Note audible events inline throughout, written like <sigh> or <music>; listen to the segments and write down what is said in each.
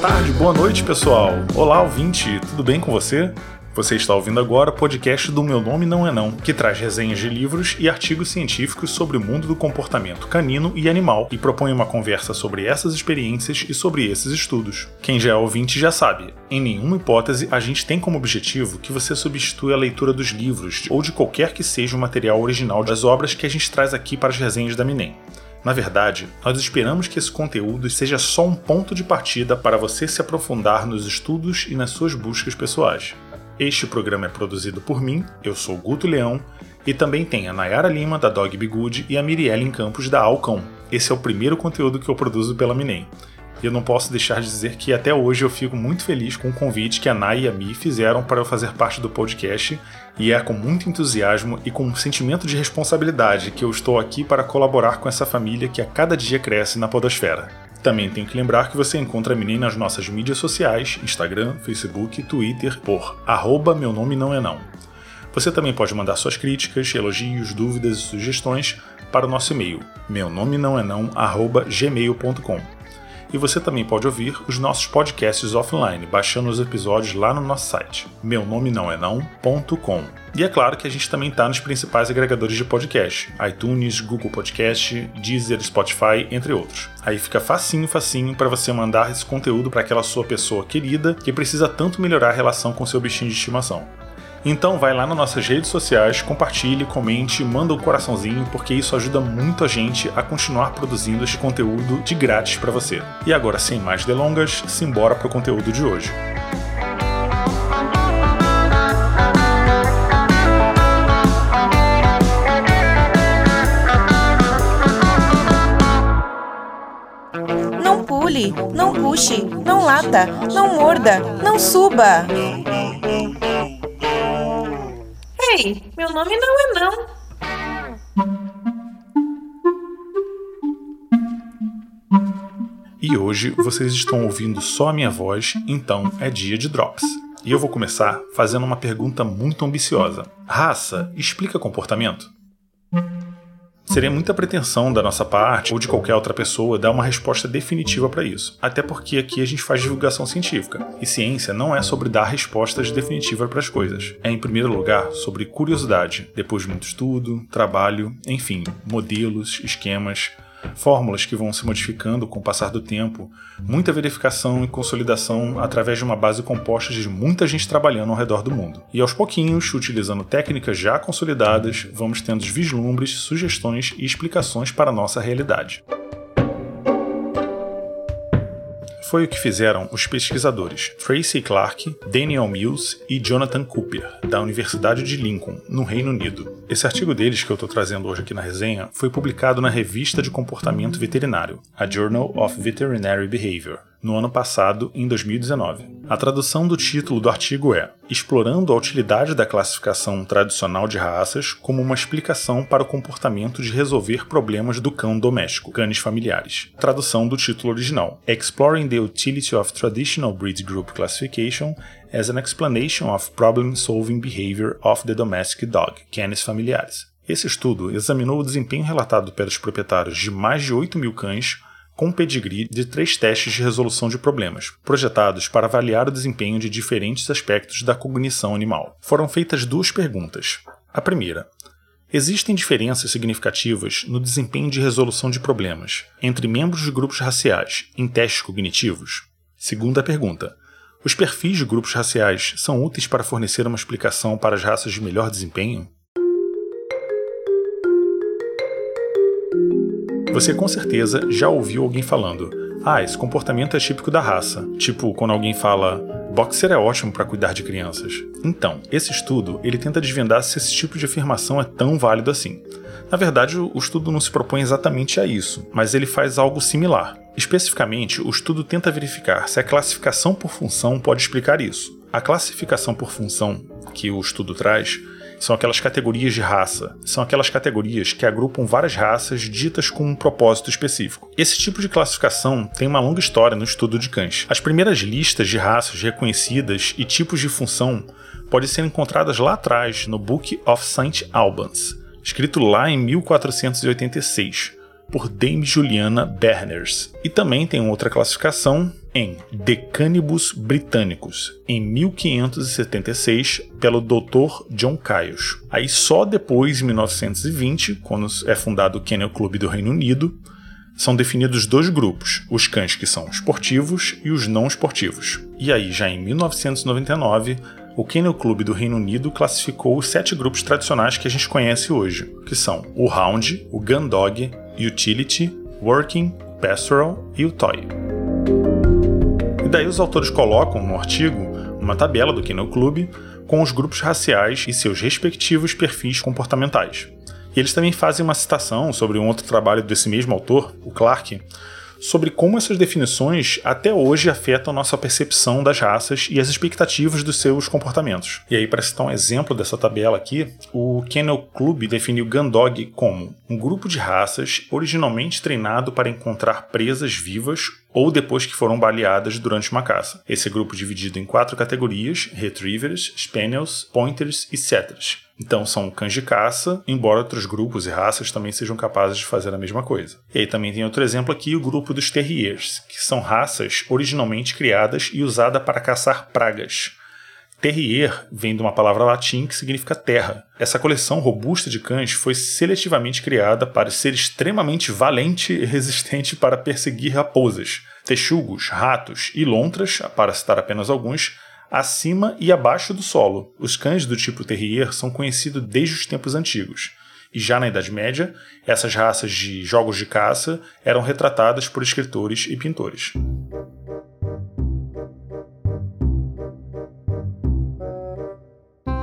tarde, boa noite, pessoal. Olá, ouvinte, tudo bem com você? Você está ouvindo agora o podcast do Meu Nome Não É Não, que traz resenhas de livros e artigos científicos sobre o mundo do comportamento canino e animal e propõe uma conversa sobre essas experiências e sobre esses estudos. Quem já é ouvinte já sabe, em nenhuma hipótese a gente tem como objetivo que você substitua a leitura dos livros ou de qualquer que seja o material original das obras que a gente traz aqui para as resenhas da Minem. Na verdade, nós esperamos que esse conteúdo seja só um ponto de partida para você se aprofundar nos estudos e nas suas buscas pessoais. Este programa é produzido por mim, eu sou Guto Leão, e também tem a Nayara Lima, da Dog Be Good, e a Mirielle Campos, da Alcão. Esse é o primeiro conteúdo que eu produzo pela Minem. E eu não posso deixar de dizer que até hoje eu fico muito feliz com o convite que a Nay e a Mi fizeram para eu fazer parte do podcast, e é com muito entusiasmo e com um sentimento de responsabilidade que eu estou aqui para colaborar com essa família que a cada dia cresce na Podosfera. Também tenho que lembrar que você encontra a menina nas nossas mídias sociais, Instagram, Facebook, Twitter, por arroba meu nome não é não. Você também pode mandar suas críticas, elogios, dúvidas e sugestões para o nosso e-mail, meu nome não é não, arroba gmail.com. E você também pode ouvir os nossos podcasts offline, baixando os episódios lá no nosso site, meu nome não é não.com. E é claro que a gente também está nos principais agregadores de podcast, iTunes, Google Podcast, Deezer, Spotify, entre outros. Aí fica facinho, facinho para você mandar esse conteúdo para aquela sua pessoa querida que precisa tanto melhorar a relação com seu bichinho de estimação. Então vai lá nas nossas redes sociais, compartilhe, comente, manda um coraçãozinho, porque isso ajuda muito a gente a continuar produzindo este conteúdo de grátis para você. E agora, sem mais delongas, simbora o conteúdo de hoje. Não pule, não puxe, não lata, não morda, não suba. Ei, meu nome não é não. E hoje vocês estão ouvindo só a minha voz, então é dia de drops. E eu vou começar fazendo uma pergunta muito ambiciosa. Raça explica comportamento? Seria muita pretensão da nossa parte ou de qualquer outra pessoa dar uma resposta definitiva para isso. Até porque aqui a gente faz divulgação científica. E ciência não é sobre dar respostas definitivas para as coisas. É, em primeiro lugar, sobre curiosidade, depois muito estudo, trabalho, enfim, modelos, esquemas, fórmulas que vão se modificando com o passar do tempo, muita verificação e consolidação através de uma base composta de muita gente trabalhando ao redor do mundo. E aos pouquinhos, utilizando técnicas já consolidadas, vamos tendo vislumbres, sugestões e explicações para a nossa realidade. Foi o que fizeram os pesquisadores Tracy Clark, Daniel Mills e Jonathan Cooper, da Universidade de Lincoln, no Reino Unido. Esse artigo deles que eu estou trazendo hoje aqui na resenha foi publicado na Revista de Comportamento Veterinário, a Journal of Veterinary Behavior, no ano passado, em 2019. A tradução do título do artigo é Explorando a utilidade da classificação tradicional de raças como uma explicação para o comportamento de resolver problemas do cão doméstico, canes familiares. Tradução do título original: Exploring the Utility of Traditional Breed Group Classification as an Explanation of Problem-Solving Behavior of the Domestic Dog, canis familiares. Esse estudo examinou o desempenho relatado pelos proprietários de mais de 8 mil cães com pedigree de três testes de resolução de problemas, projetados para avaliar o desempenho de diferentes aspectos da cognição animal. Foram feitas duas perguntas. A primeira: Existem diferenças significativas no desempenho de resolução de problemas entre membros de grupos raciais em testes cognitivos? Segunda pergunta: Os perfis de grupos raciais são úteis para fornecer uma explicação para as raças de melhor desempenho? Você com certeza já ouviu alguém falando: "Ah, esse comportamento é típico da raça". Tipo, quando alguém fala: "Boxer é ótimo para cuidar de crianças". Então, esse estudo, ele tenta desvendar se esse tipo de afirmação é tão válido assim. Na verdade, o estudo não se propõe exatamente a isso, mas ele faz algo similar. Especificamente, o estudo tenta verificar se a classificação por função pode explicar isso. A classificação por função que o estudo traz são aquelas categorias de raça. São aquelas categorias que agrupam várias raças ditas com um propósito específico. Esse tipo de classificação tem uma longa história no estudo de cães. As primeiras listas de raças reconhecidas e tipos de função podem ser encontradas lá atrás no Book of St. Albans, escrito lá em 1486, por Dame Juliana Berners. E também tem outra classificação em Decanibus Britannicus, em 1576, pelo Dr. John Caius. Aí só depois, em 1920, quando é fundado o Kennel Club do Reino Unido, são definidos dois grupos, os cães que são esportivos e os não esportivos. E aí, já em 1999, o Kennel Club do Reino Unido classificou os sete grupos tradicionais que a gente conhece hoje, que são o Hound, o Gun Dog, Utility, Working, Pastoral e o Toy. E daí os autores colocam no artigo uma tabela do Kennel Club com os grupos raciais e seus respectivos perfis comportamentais. E eles também fazem uma citação sobre um outro trabalho desse mesmo autor, o Clarke, sobre como essas definições até hoje afetam nossa percepção das raças e as expectativas dos seus comportamentos. E aí, para citar um exemplo dessa tabela aqui, o Kennel Club definiu Gundog como um grupo de raças originalmente treinado para encontrar presas vivas ou depois que foram baleadas durante uma caça. Esse grupo dividido em quatro categorias: Retrievers, Spaniels, Pointers e Setters. Então são cães de caça, embora outros grupos e raças também sejam capazes de fazer a mesma coisa. E aí também tem outro exemplo aqui, o grupo dos Terriers, que são raças originalmente criadas e usadas para caçar pragas. Terrier vem de uma palavra latim que significa terra. Essa coleção robusta de cães foi seletivamente criada para ser extremamente valente e resistente para perseguir raposas, texugos, ratos e lontras, para citar apenas alguns, acima e abaixo do solo. Os cães do tipo terrier são conhecidos desde os tempos antigos. E já na Idade Média, essas raças de jogos de caça eram retratadas por escritores e pintores.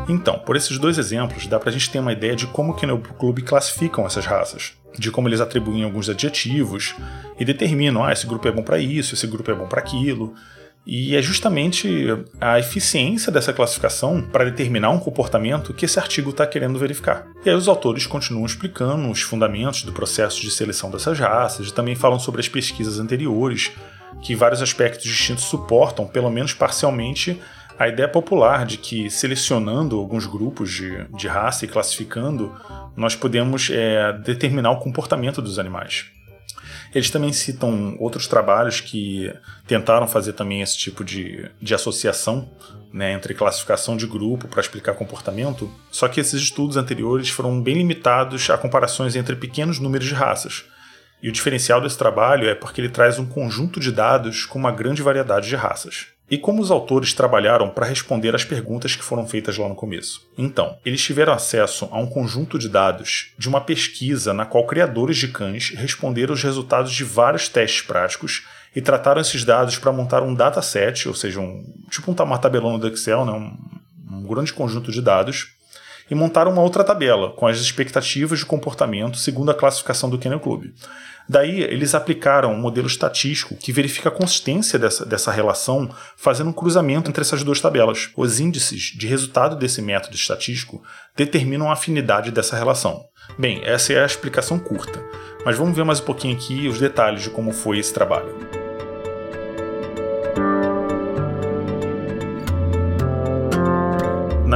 Então, por esses dois exemplos, dá pra gente ter uma ideia de como que no clube classificam essas raças, de como eles atribuem alguns adjetivos e determinam, ah, esse grupo é bom para isso, esse grupo é bom para aquilo. E é justamente a eficiência dessa classificação para determinar um comportamento que esse artigo está querendo verificar. E aí os autores continuam explicando os fundamentos do processo de seleção dessas raças e também falam sobre as pesquisas anteriores, que vários aspectos distintos suportam, pelo menos parcialmente, a ideia popular de que selecionando alguns grupos de, de raça e classificando, nós podemos é, determinar o comportamento dos animais. Eles também citam outros trabalhos que tentaram fazer também esse tipo de, de associação né, entre classificação de grupo para explicar comportamento, só que esses estudos anteriores foram bem limitados a comparações entre pequenos números de raças. E o diferencial desse trabalho é porque ele traz um conjunto de dados com uma grande variedade de raças. E como os autores trabalharam para responder às perguntas que foram feitas lá no começo? Então, eles tiveram acesso a um conjunto de dados de uma pesquisa na qual criadores de cães responderam os resultados de vários testes práticos e trataram esses dados para montar um dataset, ou seja, um, tipo um tabelão do Excel, né, um, um grande conjunto de dados, e montaram uma outra tabela com as expectativas de comportamento segundo a classificação do Kennel Club. Daí, eles aplicaram um modelo estatístico que verifica a consistência dessa, dessa relação, fazendo um cruzamento entre essas duas tabelas. Os índices de resultado desse método estatístico determinam a afinidade dessa relação. Bem, essa é a explicação curta, mas vamos ver mais um pouquinho aqui os detalhes de como foi esse trabalho.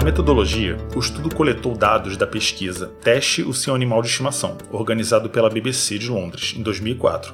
Na metodologia, o estudo coletou dados da pesquisa Teste o seu animal de estimação, organizado pela BBC de Londres em 2004.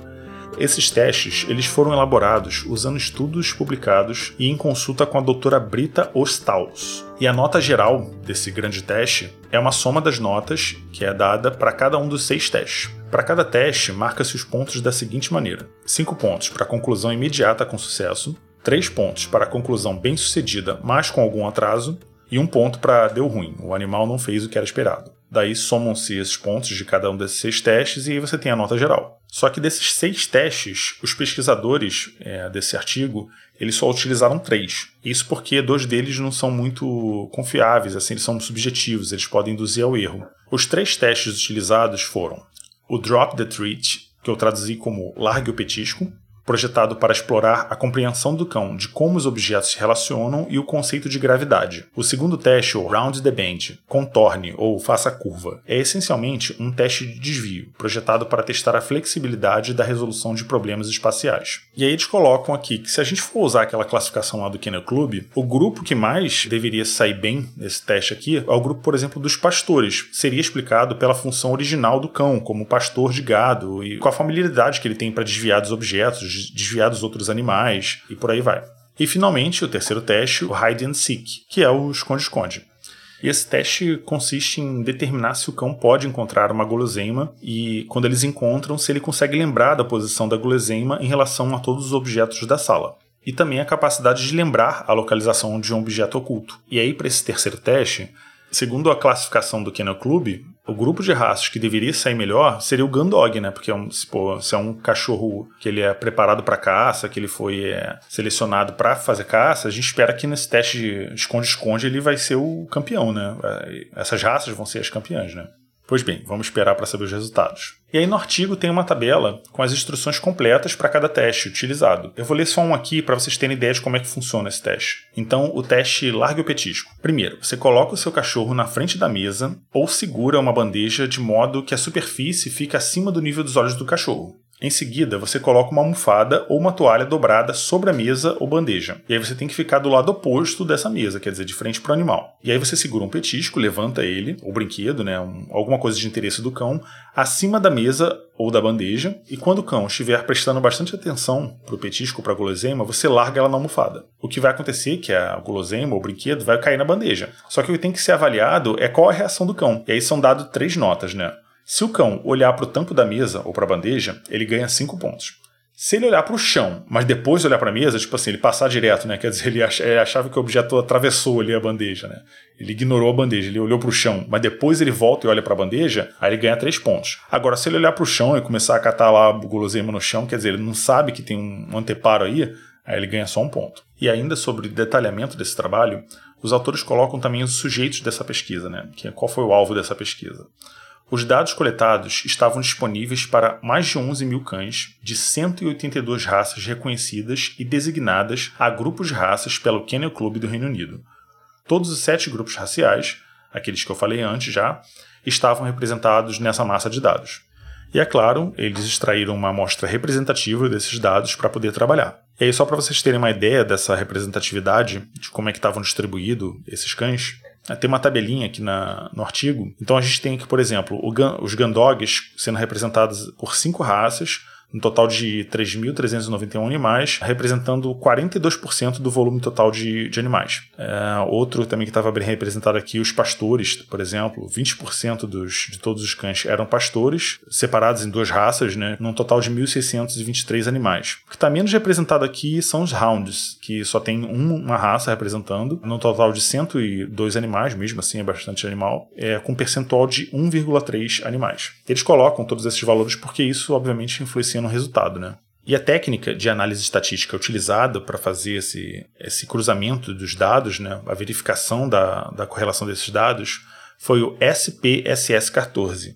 Esses testes eles foram elaborados usando estudos publicados e em consulta com a doutora Brita Ostaus. E a nota geral desse grande teste é uma soma das notas que é dada para cada um dos seis testes. Para cada teste, marca-se os pontos da seguinte maneira: 5 pontos para conclusão imediata com sucesso, 3 pontos para conclusão bem-sucedida, mas com algum atraso, e um ponto para deu ruim, o animal não fez o que era esperado. Daí somam-se esses pontos de cada um desses seis testes e aí você tem a nota geral. Só que desses seis testes, os pesquisadores é, desse artigo eles só utilizaram três. Isso porque dois deles não são muito confiáveis, assim, eles são subjetivos, eles podem induzir ao erro. Os três testes utilizados foram o Drop the Treat, que eu traduzi como Largue o Petisco, projetado para explorar a compreensão do cão de como os objetos se relacionam e o conceito de gravidade. O segundo teste, o Round the Bend, contorne ou faça curva, é essencialmente um teste de desvio, projetado para testar a flexibilidade da resolução de problemas espaciais. E aí eles colocam aqui que se a gente for usar aquela classificação lá do Kennel Club, o grupo que mais deveria sair bem nesse teste aqui é o grupo, por exemplo, dos pastores. Seria explicado pela função original do cão, como pastor de gado e com a familiaridade que ele tem para desviar dos objetos, desviar dos outros animais e por aí vai. E finalmente, o terceiro teste, o Hide and Seek, que é o esconde-esconde. E esse teste consiste em determinar se o cão pode encontrar uma guloseima e, quando eles encontram, se ele consegue lembrar da posição da guloseima em relação a todos os objetos da sala. E também a capacidade de lembrar a localização de um objeto oculto. E aí, para esse terceiro teste, segundo a classificação do Kennel Club, o grupo de raças que deveria sair melhor seria o Gundog, né? Porque é um, se, pô, se é um cachorro que ele é preparado para caça, que ele foi é, selecionado para fazer caça, a gente espera que nesse teste esconde-esconde ele vai ser o campeão, né? É, essas raças vão ser as campeãs, né? Pois bem, vamos esperar para saber os resultados. E aí no artigo tem uma tabela com as instruções completas para cada teste utilizado. Eu vou ler só um aqui para vocês terem ideia de como é que funciona esse teste. Então, o teste largue o petisco. Primeiro, você coloca o seu cachorro na frente da mesa ou segura uma bandeja de modo que a superfície fique acima do nível dos olhos do cachorro. Em seguida, você coloca uma almofada ou uma toalha dobrada sobre a mesa ou bandeja. E aí você tem que ficar do lado oposto dessa mesa, quer dizer, de frente para o animal. E aí você segura um petisco, levanta ele, ou brinquedo, né, um, alguma coisa de interesse do cão, acima da mesa ou da bandeja. E quando o cão estiver prestando bastante atenção para o petisco, para a guloseima, você larga ela na almofada. O que vai acontecer é que a guloseima ou o brinquedo vai cair na bandeja. Só que o que tem que ser avaliado é qual a reação do cão. E aí são dados três notas, né? Se o cão olhar para o tampo da mesa ou para a bandeja, ele ganha 5 pontos. Se ele olhar para o chão, mas depois olhar para a mesa, tipo assim, ele passar direto, né? Quer dizer, ele achava que o objeto atravessou ali a bandeja, né? Ele ignorou a bandeja, ele olhou para o chão, mas depois ele volta e olha para a bandeja, aí ele ganha 3 pontos. Agora, se ele olhar para o chão e começar a catar lá o guloseima no chão, quer dizer, ele não sabe que tem um anteparo aí, aí ele ganha só um ponto. E ainda sobre o detalhamento desse trabalho, os autores colocam também os sujeitos dessa pesquisa, né? É, qual foi o alvo dessa pesquisa. Os dados coletados estavam disponíveis para mais de 11 mil cães de 182 raças reconhecidas e designadas a grupos de raças pelo Kennel Club do Reino Unido. Todos os sete grupos raciais, aqueles que eu falei antes já, estavam representados nessa massa de dados. E é claro, eles extraíram uma amostra representativa desses dados para poder trabalhar. E aí, só para vocês terem uma ideia dessa representatividade, de como é que estavam distribuídos esses cães, tem uma tabelinha aqui na, no artigo. Então a gente tem aqui, por exemplo, o, os Gandogs sendo representados por cinco raças, um total de 3.391 animais, representando 42% do volume total de, de animais. É, outro também que estava bem representado aqui, os pastores, por exemplo, 20% dos, de todos os cães eram pastores, separados em duas raças, né, num total de 1.623 animais. O que está menos representado aqui são os hounds, que só tem uma raça representando, num total de 102 animais, mesmo assim é bastante animal, é, com percentual de 1,3 animais. Eles colocam todos esses valores porque isso, obviamente, influencia no resultado, né? E a técnica de análise estatística utilizada para fazer esse, esse cruzamento dos dados, né, a verificação da, da correlação desses dados, foi o SPSS14.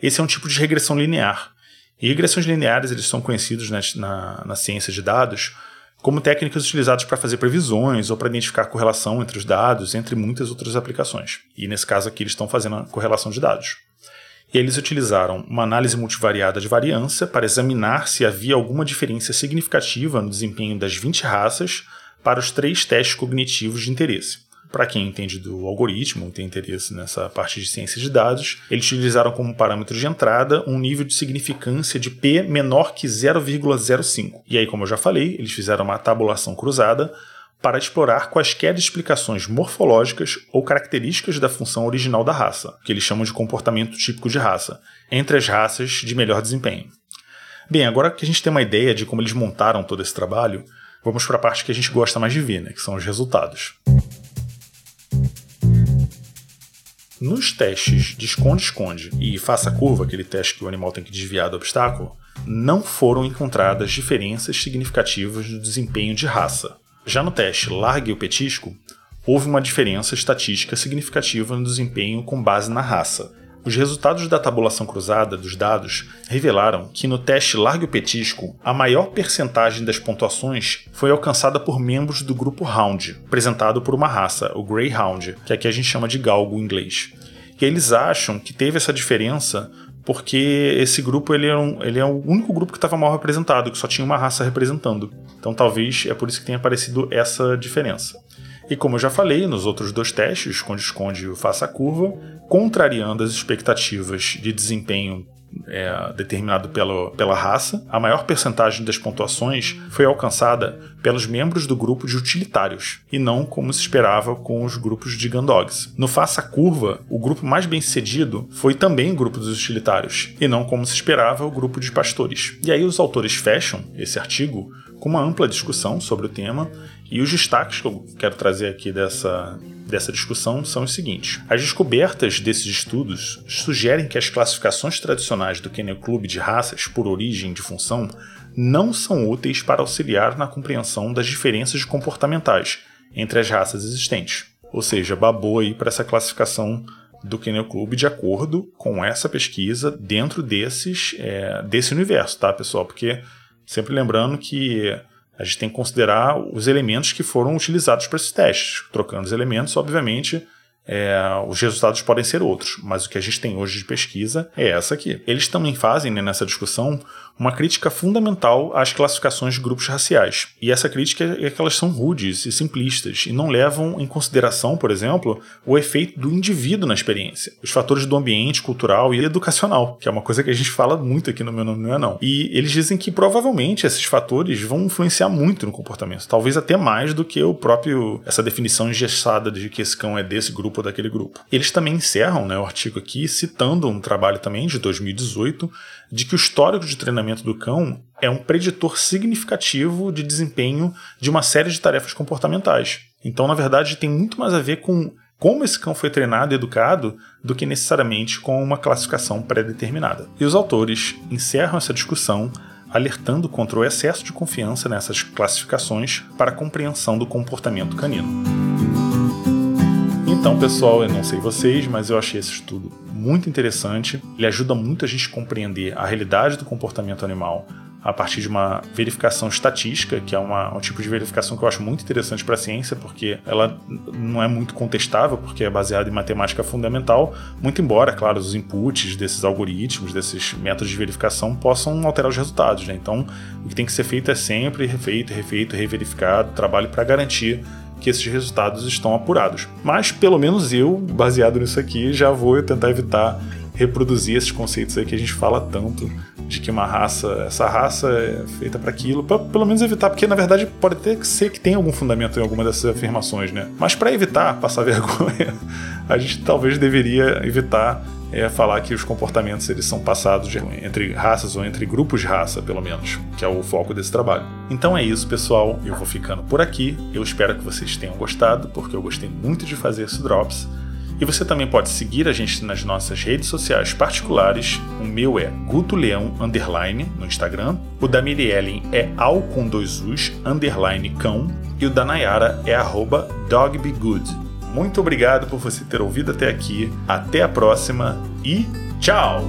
Esse é um tipo de regressão linear. E regressões lineares eles são conhecidos na, na, na ciência de dados como técnicas utilizadas para fazer previsões ou para identificar correlação entre os dados, entre muitas outras aplicações. E nesse caso aqui eles estão fazendo a correlação de dados eles utilizaram uma análise multivariada de variância para examinar se havia alguma diferença significativa no desempenho das 20 raças para os três testes cognitivos de interesse. Para quem entende do algoritmo, tem interesse nessa parte de ciência de dados, eles utilizaram como parâmetro de entrada um nível de significância de P menor que 0,05. E aí, como eu já falei, eles fizeram uma tabulação cruzada para explorar quaisquer explicações morfológicas ou características da função original da raça, que eles chamam de comportamento típico de raça, entre as raças de melhor desempenho. Bem, agora que a gente tem uma ideia de como eles montaram todo esse trabalho, vamos para a parte que a gente gosta mais de ver, né, que são os resultados. Nos testes de esconde-esconde e faça curva, aquele teste que o animal tem que desviar do obstáculo, não foram encontradas diferenças significativas no desempenho de raça, já no teste Largue o Petisco, houve uma diferença estatística significativa no desempenho com base na raça. Os resultados da tabulação cruzada dos dados revelaram que no teste Largo Petisco, a maior percentagem das pontuações foi alcançada por membros do grupo Hound, apresentado por uma raça, o Greyhound, que aqui a gente chama de galgo em inglês. E eles acham que teve essa diferença porque esse grupo ele é, um, ele é o único grupo que estava mal representado, que só tinha uma raça representando. Então talvez é por isso que tenha aparecido essa diferença. E como eu já falei nos outros dois testes, esconde-esconde e o faça-curva, contrariando as expectativas de desempenho é, determinado pela, pela raça, a maior percentagem das pontuações foi alcançada pelos membros do grupo de utilitários, e não como se esperava com os grupos de Gandogs. No Faça Curva, o grupo mais bem sucedido foi também o grupo dos utilitários, e não como se esperava o grupo de pastores. E aí os autores fecham esse artigo com uma ampla discussão sobre o tema, e os destaques que eu quero trazer aqui dessa, dessa discussão são os seguintes. As descobertas desses estudos sugerem que as classificações tradicionais do Kennel Club de raças por origem de função não são úteis para auxiliar na compreensão das diferenças comportamentais entre as raças existentes. Ou seja, babou aí para essa classificação do Kennel Club de acordo com essa pesquisa dentro desses, é, desse universo, tá, pessoal? Porque sempre lembrando que a gente tem que considerar os elementos que foram utilizados para esses testes. Trocando os elementos, obviamente, é, os resultados podem ser outros, mas o que a gente tem hoje de pesquisa é essa aqui. Eles também fazem né, nessa discussão uma crítica fundamental às classificações de grupos raciais. E essa crítica é que elas são rudes e simplistas e não levam em consideração, por exemplo, o efeito do indivíduo na experiência, os fatores do ambiente, cultural e educacional, que é uma coisa que a gente fala muito aqui no meu nome não é não. E eles dizem que provavelmente esses fatores vão influenciar muito no comportamento, talvez até mais do que o próprio essa definição engessada de que esse cão é desse grupo ou daquele grupo. Eles também encerram né, o artigo aqui citando um trabalho também de 2018 de que o histórico de treinamento do cão é um preditor significativo de desempenho de uma série de tarefas comportamentais. Então, na verdade, tem muito mais a ver com como esse cão foi treinado e educado do que necessariamente com uma classificação pré-determinada. E os autores encerram essa discussão alertando contra o excesso de confiança nessas classificações para a compreensão do comportamento canino. Então, pessoal, eu não sei vocês, mas eu achei esse estudo muito interessante. Ele ajuda muito a gente a compreender a realidade do comportamento animal a partir de uma verificação estatística, que é uma, um tipo de verificação que eu acho muito interessante para a ciência, porque ela não é muito contestável, porque é baseada em matemática fundamental, muito embora, claro, os inputs desses algoritmos, desses métodos de verificação possam alterar os resultados. Né? Então, o que tem que ser feito é sempre refeito, refeito, reverificado, trabalho para garantir que esses resultados estão apurados. Mas pelo menos eu, baseado nisso aqui, já vou tentar evitar reproduzir esses conceitos aí que a gente fala tanto de que uma raça, essa raça é feita para aquilo, pra, pelo menos evitar, porque na verdade pode até ser que tenha algum fundamento em alguma dessas afirmações, né? Mas para evitar passar <laughs> vergonha, a gente talvez deveria evitar é falar que os comportamentos eles são passados entre raças ou entre grupos de raça, pelo menos, que é o foco desse trabalho. Então é isso, pessoal. Eu vou ficando por aqui. Eu espero que vocês tenham gostado, porque eu gostei muito de fazer esse drops. E você também pode seguir a gente nas nossas redes sociais particulares. O meu é Guto Leão underline no Instagram. O da Miriellen é al com dois us underline cão. E o da Nayara é arroba dogbegood. Muito obrigado por você ter ouvido até aqui. Até a próxima e tchau!